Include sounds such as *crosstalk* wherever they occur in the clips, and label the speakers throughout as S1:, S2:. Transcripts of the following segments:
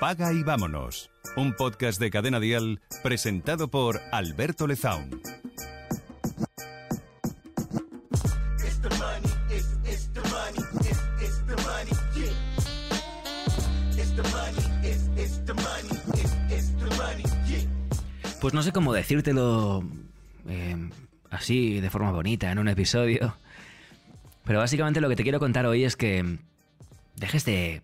S1: Paga y vámonos. Un podcast de Cadena Dial presentado por Alberto Lezaun.
S2: Pues no sé cómo decírtelo eh, así, de forma bonita, en un episodio. Pero básicamente lo que te quiero contar hoy es que dejes de,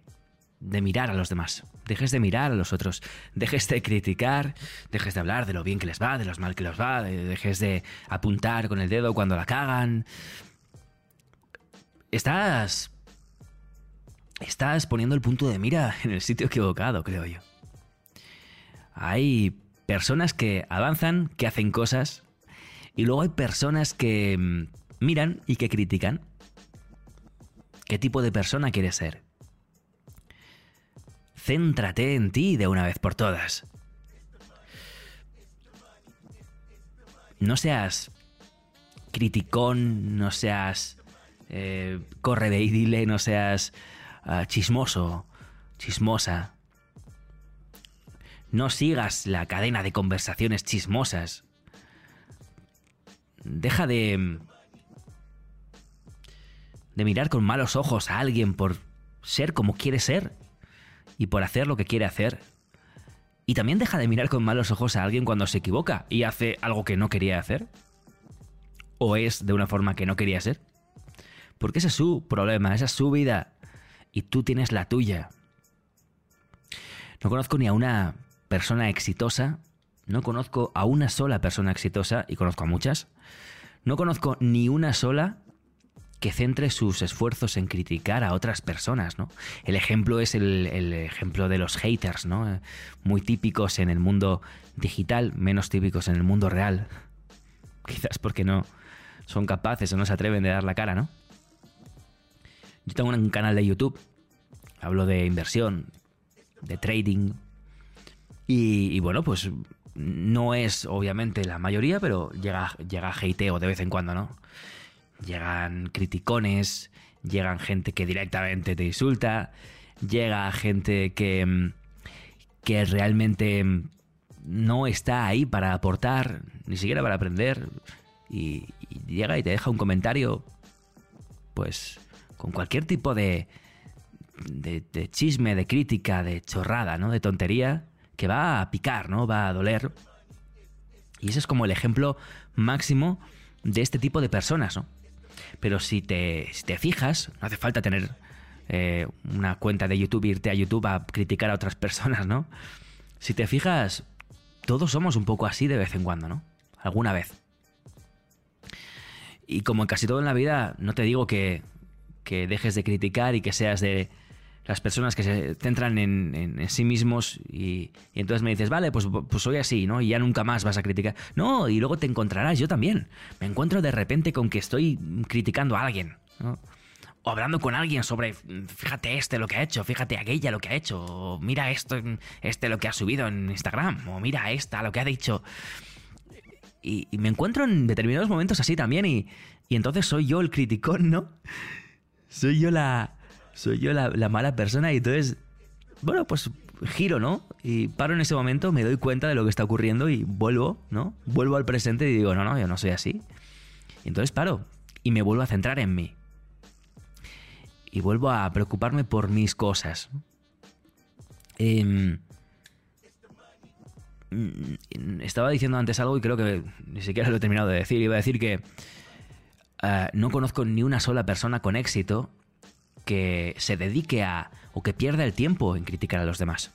S2: de mirar a los demás, dejes de mirar a los otros, dejes de criticar, dejes de hablar de lo bien que les va, de lo mal que les va, dejes de apuntar con el dedo cuando la cagan. Estás... Estás poniendo el punto de mira en el sitio equivocado, creo yo. Hay personas que avanzan, que hacen cosas, y luego hay personas que mm, miran y que critican. ¿Qué tipo de persona quieres ser? Céntrate en ti de una vez por todas. No seas criticón, no seas eh, correveidile, no seas ah, chismoso, chismosa. No sigas la cadena de conversaciones chismosas. Deja de... de mirar con malos ojos a alguien por ser como quiere ser y por hacer lo que quiere hacer. Y también deja de mirar con malos ojos a alguien cuando se equivoca y hace algo que no quería hacer. O es de una forma que no quería ser. Porque ese es su problema, esa es su vida. Y tú tienes la tuya. No conozco ni a una persona exitosa. No conozco a una sola persona exitosa, y conozco a muchas. No conozco ni una sola que centre sus esfuerzos en criticar a otras personas, ¿no? El ejemplo es el, ejemplo de los haters, ¿no? Muy típicos en el mundo digital, menos típicos en el mundo real. *laughs* Quizás porque no son capaces o no se atreven de dar la cara, ¿no? Yo tengo un canal de YouTube, hablo de inversión, de trading, y, bueno, pues no es obviamente la mayoría, pero llega, llega hateo de vez en cuando, ¿no? Llegan criticones, llegan gente que directamente te insulta, llega gente que, mm, que realmente mm, no está ahí para aportar, ni siquiera para aprender, y, llega y te deja un comentario, pues con cualquier tipo de, de, de, chisme, de crítica, de chorrada, ¿no? De tontería, que va a picar, ¿no? Va a doler. Y ese es como el ejemplo máximo de este tipo de personas, ¿no? Pero si te, te fijas, no hace falta tener eh, una cuenta de YouTube, irte a YouTube a criticar a otras *laughs* personas, ¿no? Si te fijas, todos somos un poco así de vez en cuando, ¿no? Alguna vez. Y como en casi todo en la vida, no te digo que, que dejes de criticar y que seas de, las personas que se centran en, sí mismos y, entonces me dices, vale, pues, pues soy así, ¿no? Y ya nunca más vas a criticar. No, y luego te encontrarás, yo también. Me encuentro de repente con que estoy criticando a alguien, ¿no? O hablando con alguien sobre, fíjate este lo que ha hecho, fíjate aquella lo que ha hecho, o mira esto, este lo que ha subido en Instagram, o mira esta lo que ha dicho. Y, me encuentro en determinados momentos así también y, y entonces soy yo el criticón, ¿no? Soy yo la, soy yo la, mala persona y entonces, bueno, pues giro, ¿no? Y paro en ese momento, me doy cuenta de lo que está ocurriendo y vuelvo, ¿no? Vuelvo al presente y digo, no, no, yo no soy así. Y entonces paro y me vuelvo a centrar en mí. Y vuelvo a preocuparme por mis cosas. Em, mm, estaba diciendo antes algo y creo que ni siquiera lo he terminado de decir. Iba a decir que eh, no conozco ni una sola persona con éxito que se dedique a o que pierda el tiempo en criticar a los demás.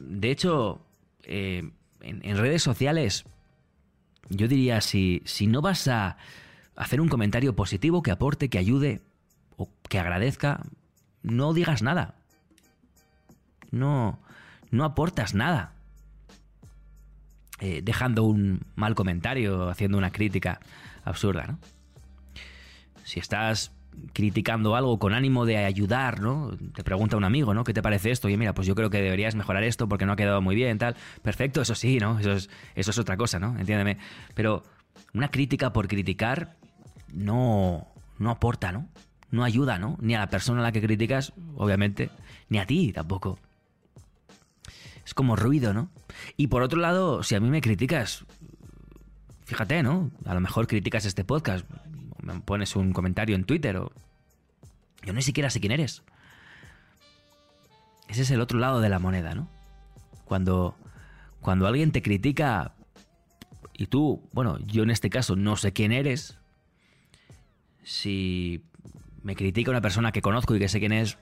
S2: De hecho, eh, en, redes sociales, yo diría, si, si no vas a hacer un comentario positivo que aporte, que ayude o que agradezca, no digas nada. No, no aportas nada. Eh, dejando un mal comentario, haciendo una crítica absurda, ¿no? Si estás criticando algo con ánimo de ayudar, ¿no? Te pregunta un amigo, ¿no? ¿Qué te parece esto? Y mira, pues yo creo que deberías mejorar esto porque no ha quedado muy bien, tal. Perfecto, eso sí, ¿no? Eso es, eso es otra cosa, ¿no? Entiéndeme. Pero una crítica por criticar no, no aporta, ¿no? no ayuda, ¿no? Ni a la persona a la que criticas, obviamente, ni a ti tampoco. Es como ruido, ¿no? Y por otro lado, si a mí me criticas, fíjate, ¿no? A lo mejor criticas este podcast, pones un comentario en Twitter o... Yo ni siquiera sé quién eres. Ese es el otro lado de la moneda, ¿no? Cuando, cuando alguien te critica y tú, bueno, yo en este caso no sé quién eres, si me critica una persona que conozco y que sé quién es,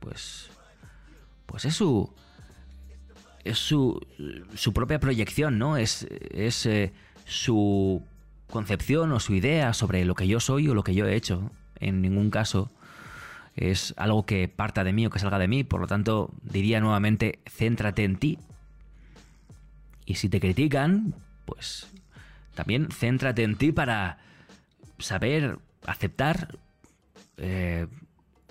S2: pues, pues es su, es su, su propia proyección, ¿no? Es, es eh, su concepción o su idea sobre lo que yo soy o lo que yo he hecho. En ningún caso es algo que parta de mí o que salga de mí, por lo tanto diría nuevamente, céntrate en ti. Y si te critican, pues también céntrate en ti para saber aceptar eh,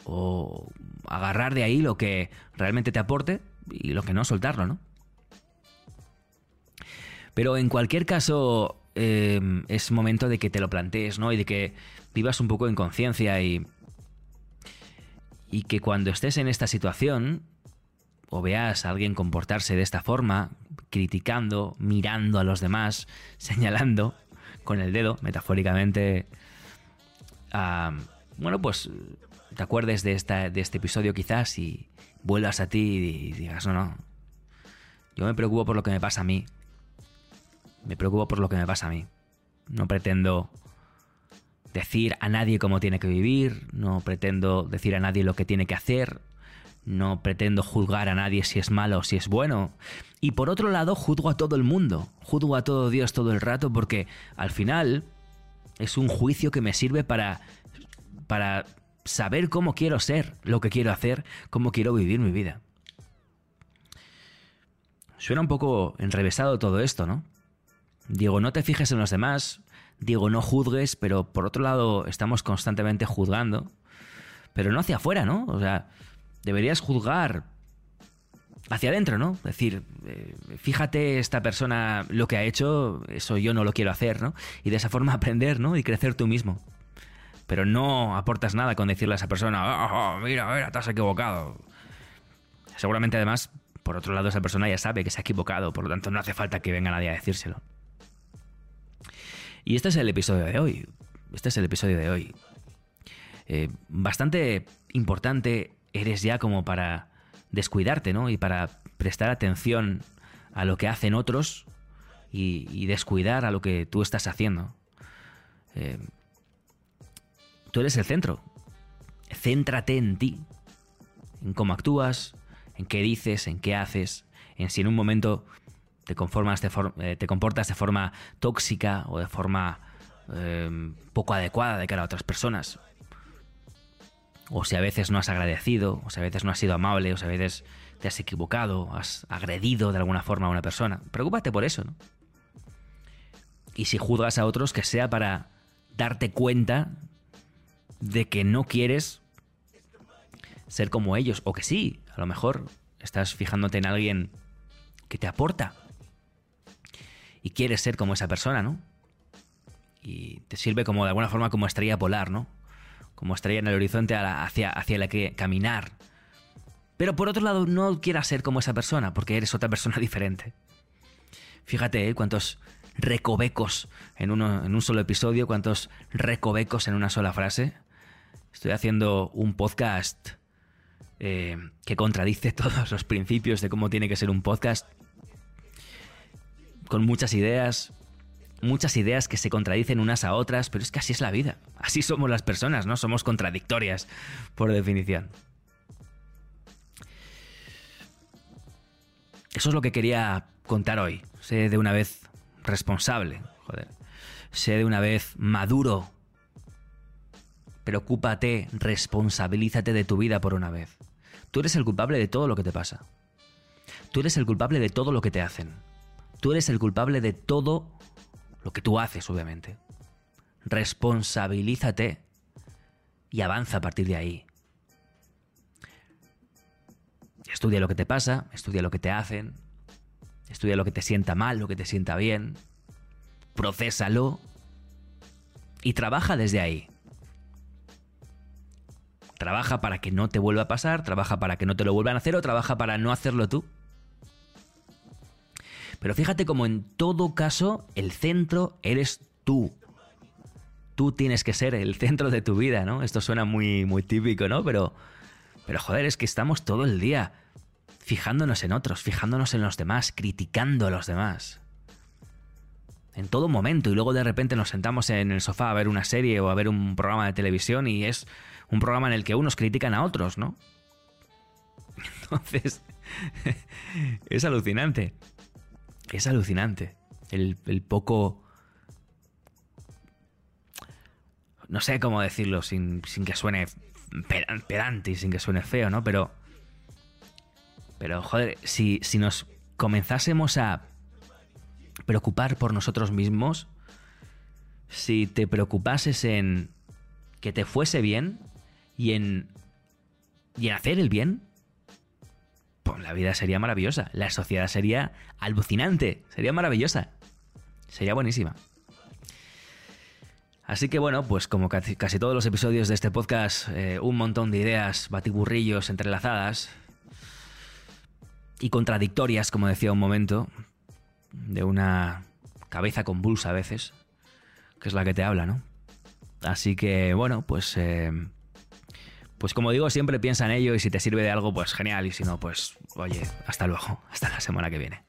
S2: o agarrar de ahí lo que realmente te aporte y lo que no soltarlo, ¿no? Pero en cualquier caso eh, es momento de que te lo plantees, ¿no? Y de que vivas un poco en conciencia y, y que cuando estés en esta situación o veas a alguien comportarse de esta forma, criticando, mirando a los demás, *laughs* señalando con el dedo, metafóricamente, bueno, pues te acuerdes de, esta, de este episodio quizás y vuelvas a ti y digas, no, no, yo me preocupo por lo que me pasa a mí. Me preocupo por lo que me pasa a mí. No pretendo decir a nadie cómo tiene que vivir, no pretendo decir a nadie lo que tiene que hacer, no pretendo juzgar a nadie si es malo o si es bueno. Y por otro lado, juzgo a todo el mundo, juzgo a todo Dios todo el rato porque al final es un juicio que me sirve para para saber cómo quiero ser, lo que quiero hacer, cómo quiero vivir mi vida. Suena un poco enrevesado todo esto, ¿no? Digo, no te fijes en los demás, digo, no juzgues, pero por otro lado estamos constantemente juzgando, pero no hacia afuera, ¿no? O sea, deberías juzgar hacia adentro, ¿no? Es decir, eh, fíjate esta persona lo que ha hecho, eso yo no lo quiero hacer, ¿no? Y de esa forma *laughs* aprender, ¿no? Y crecer tú mismo. Pero no aportas nada con decirle a esa persona, oh, mira, mira, te has equivocado. Seguramente además, por otro lado, esa persona ya sabe que se ha equivocado, por lo tanto no hace falta que venga nadie a decírselo. Y este es el episodio de hoy. Este es el episodio de hoy. Eh, bastante importante eres ya como para descuidarte, ¿no? Y para prestar atención a lo que hacen otros y, descuidar a lo que tú estás haciendo. Eh, tú eres el centro. Céntrate en ti, en cómo actúas, en qué dices, en qué haces, en si en un momento te, eh, te comportas de forma tóxica o de forma em, poco adecuada de cara a otras personas. O si a veces no has agradecido, o si a veces no has sido amable, o si a veces te has equivocado, has agredido de alguna forma a una persona. Preocúpate por eso, ¿no? Y si juzgas a otros, que sea para darte cuenta de que no quieres ser como ellos, o que sí, a lo mejor estás fijándote en alguien que te aporta y quieres ser como esa persona, ¿no? Y te sirve como de alguna forma como estrella polar, ¿no? Como estrella en el horizonte hacia, hacia la que caminar. Pero por otro lado, no quieras ser como esa persona, porque eres otra persona *laughs* diferente. Fíjate, ¿eh? cuántos recovecos en, uno, en un solo episodio, cuántos recovecos en una sola frase. Estoy haciendo un podcast eh, que contradice *laughs* todos los principios de cómo tiene que ser un podcast. Con muchas ideas, muchas ideas que se contradicen unas a otras, pero es que así es la vida. Así somos las personas, ¿no? Somos contradictorias, por definición. Eso es lo que quería contar hoy. Sé de una vez responsable, joder. Sé de una vez maduro Preocúpate, responsabilízate de tu vida por una vez. Tú eres el culpable de todo lo que te pasa. Tú eres el culpable de todo lo que te hacen. Tú eres el culpable de todo lo que tú haces, obviamente. Responsabilízate y avanza a partir de ahí. Estudia lo que te pasa, estudia lo que te hacen, estudia lo que te sienta mal, lo que te sienta bien, procésalo y trabaja desde ahí. Trabaja para que no te vuelva a pasar, trabaja para que no te lo vuelvan a hacer o trabaja para no hacerlo tú. Pero fíjate como en todo caso el centro eres tú. Tú tienes que ser el centro de tu vida, ¿no? Esto suena muy, muy típico, ¿no? Pero, pero joder, es que estamos todo el día fijándonos en otros, fijándonos en los demás, criticando a los demás. En todo momento y luego de repente nos sentamos en el sofá a ver una serie o a ver un programa de televisión y es un programa en el que unos critican a otros, ¿no? *laughs* Entonces, *laughs* es alucinante. Es alucinante. El, poco... No sé cómo decirlo sin, sin que suene pedante y sin que suene feo, ¿no? Pero pero, joder, si, si nos comenzásemos a preocupar por nosotros mismos, si te preocupases en que te fuese bien y en, y en hacer el bien, pues la vida sería maravillosa, la sociedad sería alucinante, sería maravillosa, sería buenísima. Así que bueno, pues como casi, todos los episodios de este podcast, eh, un montón de ideas, batiburrillos entrelazadas, y contradictorias, como decía un momento, de una cabeza convulsa a veces, que es la que te habla, ¿no? Así que, bueno, pues... Eh, pues como digo, siempre piensa en ello y si te sirve de algo, pues genial. Y si no, pues oye, hasta luego, *laughs* hasta la semana que viene.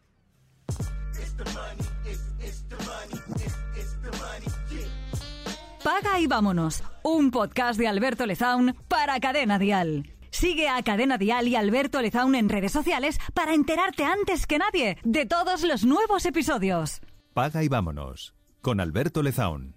S3: Paga y vámonos. Un podcast de Alberto Lezaun para Cadena Dial. Sigue a Cadena Dial y Alberto Lezaun en redes sociales para enterarte antes que nadie de todos los nuevos episodios.
S1: Paga y vámonos con Alberto Lezaun.